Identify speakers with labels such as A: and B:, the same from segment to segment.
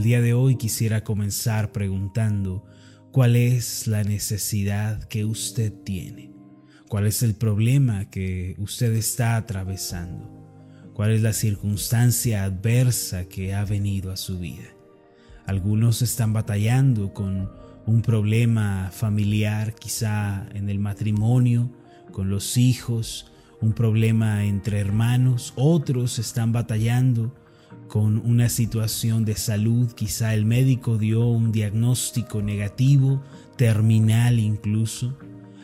A: El día de hoy quisiera comenzar preguntando cuál es la necesidad que usted tiene, cuál es el problema que usted está atravesando, cuál es la circunstancia adversa que ha venido a su vida. Algunos están batallando con un problema familiar, quizá en el matrimonio, con los hijos, un problema entre hermanos, otros están batallando con una situación de salud, quizá el médico dio un diagnóstico negativo, terminal incluso.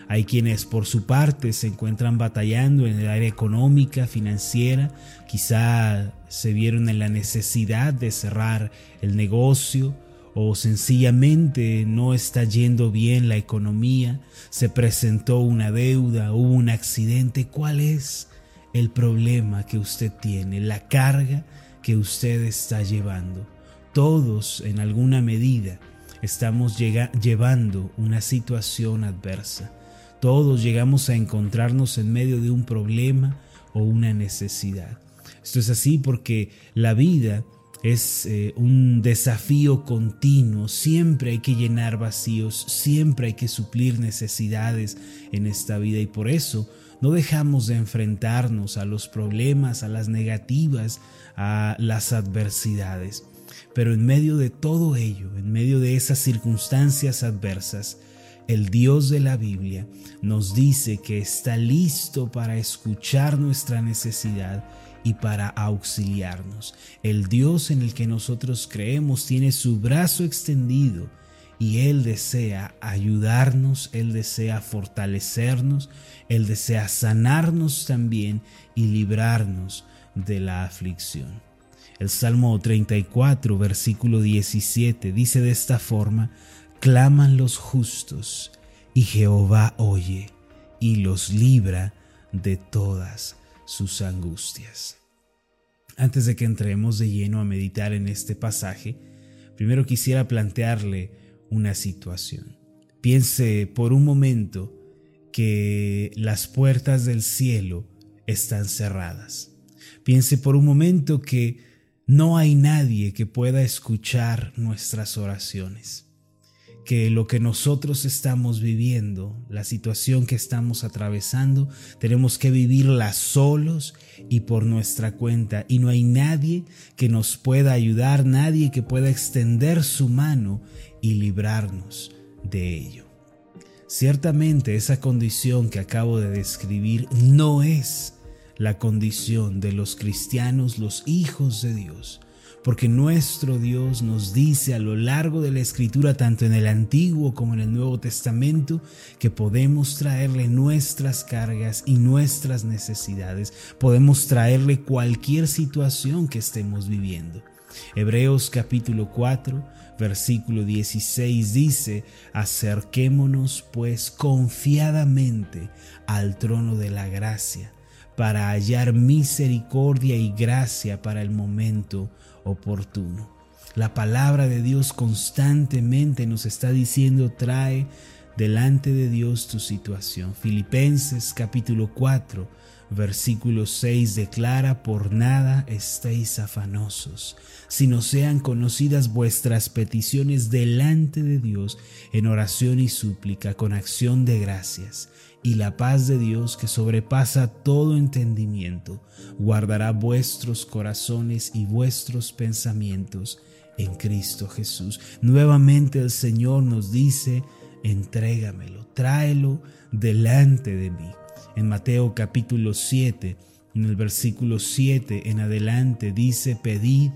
A: Hay quienes por su parte se encuentran batallando en el área económica, financiera, quizá se vieron en la necesidad de cerrar el negocio o sencillamente no está yendo bien la economía, se presentó una deuda, hubo un accidente. ¿Cuál es el problema que usted tiene? La carga que usted está llevando. Todos en alguna medida estamos llevando una situación adversa. Todos llegamos a encontrarnos en medio de un problema o una necesidad. Esto es así porque la vida es eh, un desafío continuo, siempre hay que llenar vacíos, siempre hay que suplir necesidades en esta vida y por eso no dejamos de enfrentarnos a los problemas, a las negativas, a las adversidades. Pero en medio de todo ello, en medio de esas circunstancias adversas, el Dios de la Biblia nos dice que está listo para escuchar nuestra necesidad y para auxiliarnos. El Dios en el que nosotros creemos tiene su brazo extendido y Él desea ayudarnos, Él desea fortalecernos, Él desea sanarnos también y librarnos de la aflicción. El Salmo 34, versículo 17 dice de esta forma, claman los justos y Jehová oye y los libra de todas sus angustias. Antes de que entremos de lleno a meditar en este pasaje, primero quisiera plantearle una situación. Piense por un momento que las puertas del cielo están cerradas. Piense por un momento que no hay nadie que pueda escuchar nuestras oraciones que lo que nosotros estamos viviendo, la situación que estamos atravesando, tenemos que vivirla solos y por nuestra cuenta. Y no hay nadie que nos pueda ayudar, nadie que pueda extender su mano y librarnos de ello. Ciertamente esa condición que acabo de describir no es la condición de los cristianos, los hijos de Dios porque nuestro Dios nos dice a lo largo de la escritura, tanto en el Antiguo como en el Nuevo Testamento, que podemos traerle nuestras cargas y nuestras necesidades, podemos traerle cualquier situación que estemos viviendo. Hebreos capítulo 4, versículo 16 dice, acerquémonos pues confiadamente al trono de la gracia para hallar misericordia y gracia para el momento oportuno. La palabra de Dios constantemente nos está diciendo, trae delante de Dios tu situación. Filipenses capítulo 4, versículo 6 declara, por nada estéis afanosos, sino sean conocidas vuestras peticiones delante de Dios en oración y súplica con acción de gracias y la paz de Dios que sobrepasa todo entendimiento, guardará vuestros corazones y vuestros pensamientos en Cristo Jesús. Nuevamente el Señor nos dice, entrégamelo, tráelo delante de mí. En Mateo capítulo 7, en el versículo 7 en adelante dice, pedid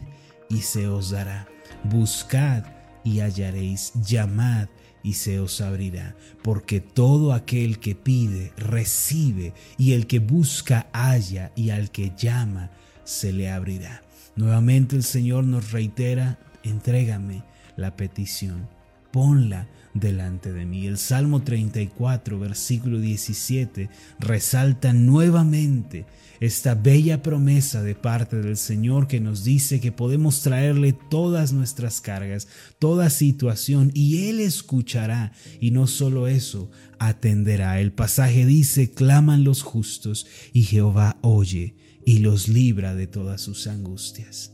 A: y se os dará, buscad y hallaréis, llamad y se os abrirá, porque todo aquel que pide, recibe, y el que busca, halla, y al que llama, se le abrirá. Nuevamente el Señor nos reitera, entrégame la petición, ponla delante de mí. El Salmo 34, versículo 17, resalta nuevamente esta bella promesa de parte del Señor que nos dice que podemos traerle todas nuestras cargas, toda situación, y Él escuchará, y no solo eso, atenderá. El pasaje dice, claman los justos, y Jehová oye y los libra de todas sus angustias.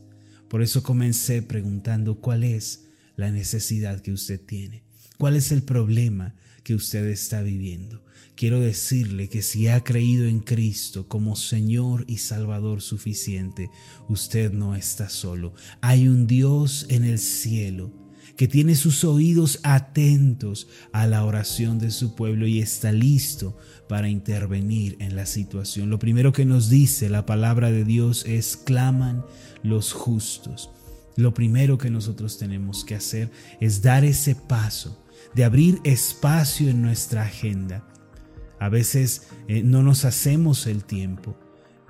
A: Por eso comencé preguntando cuál es la necesidad que usted tiene, cuál es el problema que usted está viviendo. Quiero decirle que si ha creído en Cristo como Señor y Salvador suficiente, usted no está solo. Hay un Dios en el cielo que tiene sus oídos atentos a la oración de su pueblo y está listo para intervenir en la situación. Lo primero que nos dice la palabra de Dios es claman los justos. Lo primero que nosotros tenemos que hacer es dar ese paso de abrir espacio en nuestra agenda. A veces eh, no nos hacemos el tiempo.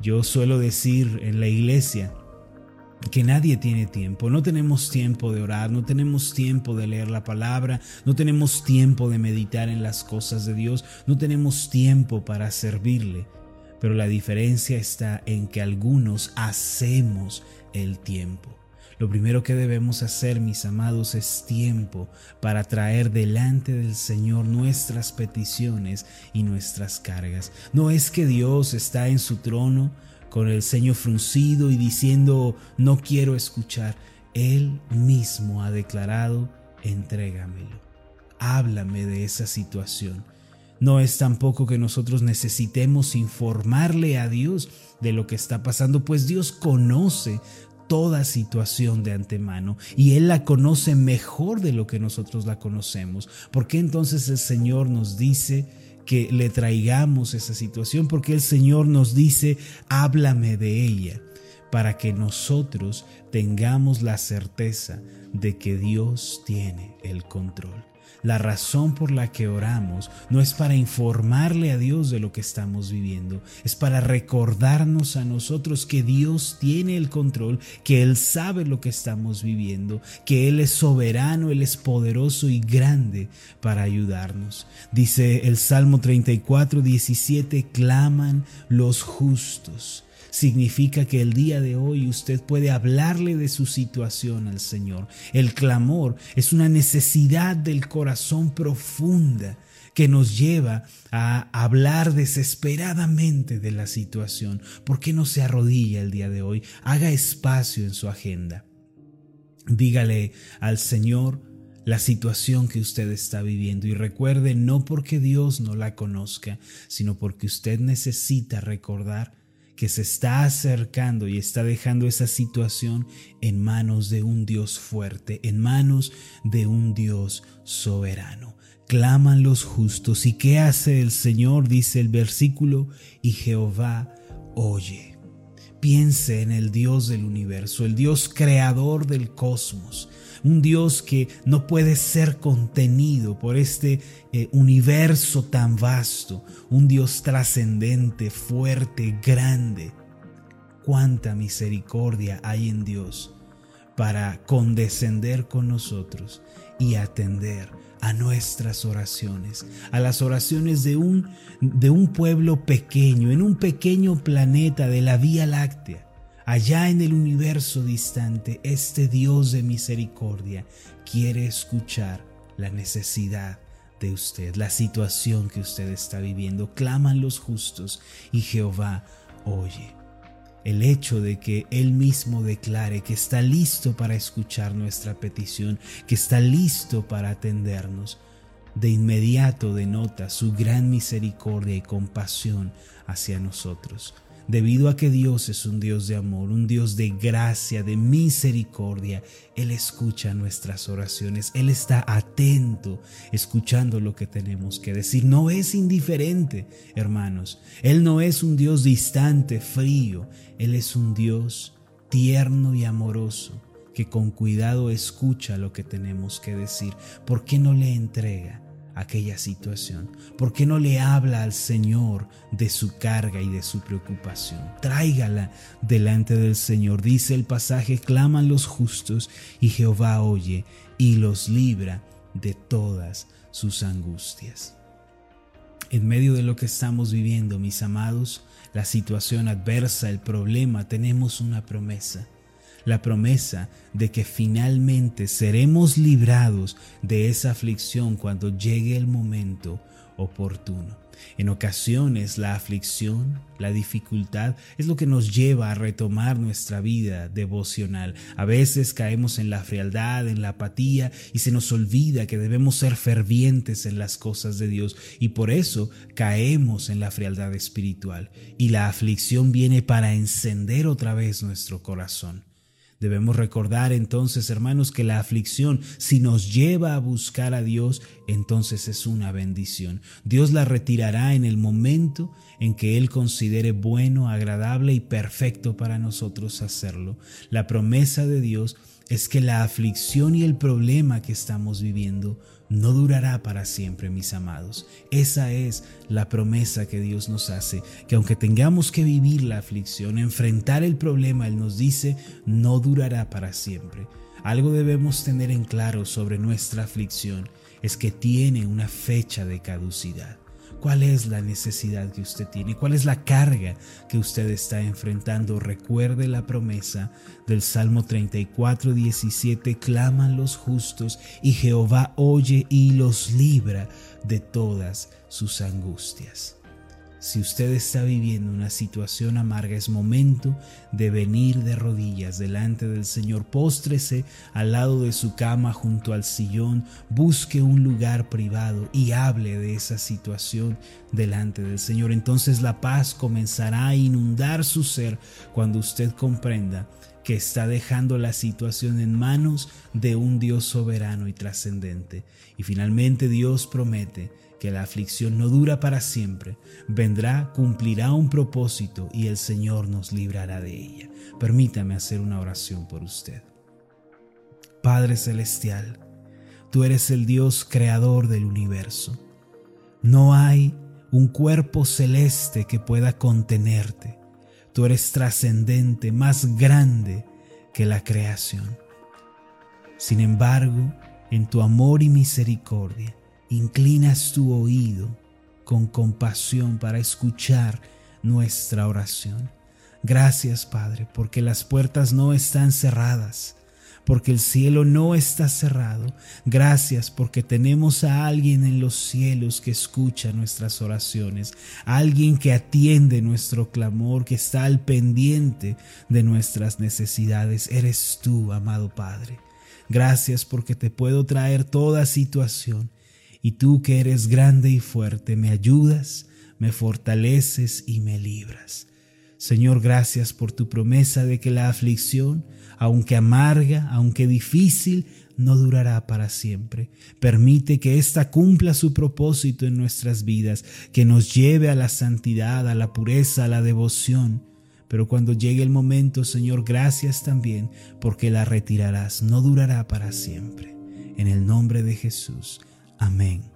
A: Yo suelo decir en la iglesia, que nadie tiene tiempo. No tenemos tiempo de orar, no tenemos tiempo de leer la palabra, no tenemos tiempo de meditar en las cosas de Dios, no tenemos tiempo para servirle. Pero la diferencia está en que algunos hacemos el tiempo. Lo primero que debemos hacer, mis amados, es tiempo para traer delante del Señor nuestras peticiones y nuestras cargas. No es que Dios está en su trono con el ceño fruncido y diciendo, no quiero escuchar. Él mismo ha declarado, entrégamelo. Háblame de esa situación. No es tampoco que nosotros necesitemos informarle a Dios de lo que está pasando, pues Dios conoce toda situación de antemano y Él la conoce mejor de lo que nosotros la conocemos. ¿Por qué entonces el Señor nos dice que le traigamos esa situación? Porque el Señor nos dice, háblame de ella, para que nosotros tengamos la certeza de que Dios tiene el control. La razón por la que oramos no es para informarle a Dios de lo que estamos viviendo, es para recordarnos a nosotros que Dios tiene el control, que Él sabe lo que estamos viviendo, que Él es soberano, Él es poderoso y grande para ayudarnos. Dice el Salmo 34, 17, claman los justos significa que el día de hoy usted puede hablarle de su situación al Señor. El clamor es una necesidad del corazón profunda que nos lleva a hablar desesperadamente de la situación. ¿Por qué no se arrodilla el día de hoy? Haga espacio en su agenda. Dígale al Señor la situación que usted está viviendo y recuerde no porque Dios no la conozca, sino porque usted necesita recordar que se está acercando y está dejando esa situación en manos de un Dios fuerte, en manos de un Dios soberano. Claman los justos. ¿Y qué hace el Señor? Dice el versículo, y Jehová oye. Piense en el Dios del universo, el Dios creador del cosmos, un Dios que no puede ser contenido por este eh, universo tan vasto, un Dios trascendente, fuerte, grande. Cuánta misericordia hay en Dios para condescender con nosotros y atender a nuestras oraciones, a las oraciones de un, de un pueblo pequeño, en un pequeño planeta de la Vía Láctea Allá en el universo distante, este Dios de misericordia quiere escuchar la necesidad de usted, la situación que usted está viviendo. Claman los justos y Jehová oye. El hecho de que Él mismo declare que está listo para escuchar nuestra petición, que está listo para atendernos, de inmediato denota su gran misericordia y compasión hacia nosotros debido a que Dios es un Dios de amor, un Dios de gracia, de misericordia. Él escucha nuestras oraciones, Él está atento, escuchando lo que tenemos que decir. No es indiferente, hermanos. Él no es un Dios distante, frío. Él es un Dios tierno y amoroso que con cuidado escucha lo que tenemos que decir. ¿Por qué no le entrega? Aquella situación? ¿Por qué no le habla al Señor de su carga y de su preocupación? Tráigala delante del Señor. Dice el pasaje, claman los justos y Jehová oye y los libra de todas sus angustias. En medio de lo que estamos viviendo, mis amados, la situación adversa, el problema, tenemos una promesa la promesa de que finalmente seremos librados de esa aflicción cuando llegue el momento oportuno. En ocasiones la aflicción, la dificultad es lo que nos lleva a retomar nuestra vida devocional. A veces caemos en la frialdad, en la apatía y se nos olvida que debemos ser fervientes en las cosas de Dios y por eso caemos en la frialdad espiritual. Y la aflicción viene para encender otra vez nuestro corazón. Debemos recordar entonces, hermanos, que la aflicción, si nos lleva a buscar a Dios, entonces es una bendición. Dios la retirará en el momento en que Él considere bueno, agradable y perfecto para nosotros hacerlo. La promesa de Dios es que la aflicción y el problema que estamos viviendo no durará para siempre, mis amados. Esa es la promesa que Dios nos hace, que aunque tengamos que vivir la aflicción, enfrentar el problema, Él nos dice, no durará para siempre. Algo debemos tener en claro sobre nuestra aflicción, es que tiene una fecha de caducidad. ¿Cuál es la necesidad que usted tiene? ¿Cuál es la carga que usted está enfrentando? Recuerde la promesa del Salmo 34, 17. Claman los justos y Jehová oye y los libra de todas sus angustias. Si usted está viviendo una situación amarga, es momento de venir de rodillas delante del Señor. Póstrese al lado de su cama junto al sillón, busque un lugar privado y hable de esa situación delante del Señor. Entonces la paz comenzará a inundar su ser cuando usted comprenda que está dejando la situación en manos de un Dios soberano y trascendente. Y finalmente Dios promete que la aflicción no dura para siempre, vendrá, cumplirá un propósito y el Señor nos librará de ella. Permítame hacer una oración por usted. Padre Celestial, tú eres el Dios creador del universo. No hay un cuerpo celeste que pueda contenerte. Tú eres trascendente, más grande que la creación. Sin embargo, en tu amor y misericordia, inclinas tu oído con compasión para escuchar nuestra oración. Gracias, Padre, porque las puertas no están cerradas, porque el cielo no está cerrado. Gracias porque tenemos a alguien en los cielos que escucha nuestras oraciones, alguien que atiende nuestro clamor, que está al pendiente de nuestras necesidades. Eres tú, amado Padre. Gracias porque te puedo traer toda situación y tú que eres grande y fuerte, me ayudas, me fortaleces y me libras. Señor, gracias por tu promesa de que la aflicción, aunque amarga, aunque difícil, no durará para siempre. Permite que ésta cumpla su propósito en nuestras vidas, que nos lleve a la santidad, a la pureza, a la devoción. Pero cuando llegue el momento, Señor, gracias también, porque la retirarás, no durará para siempre. En el nombre de Jesús. Amén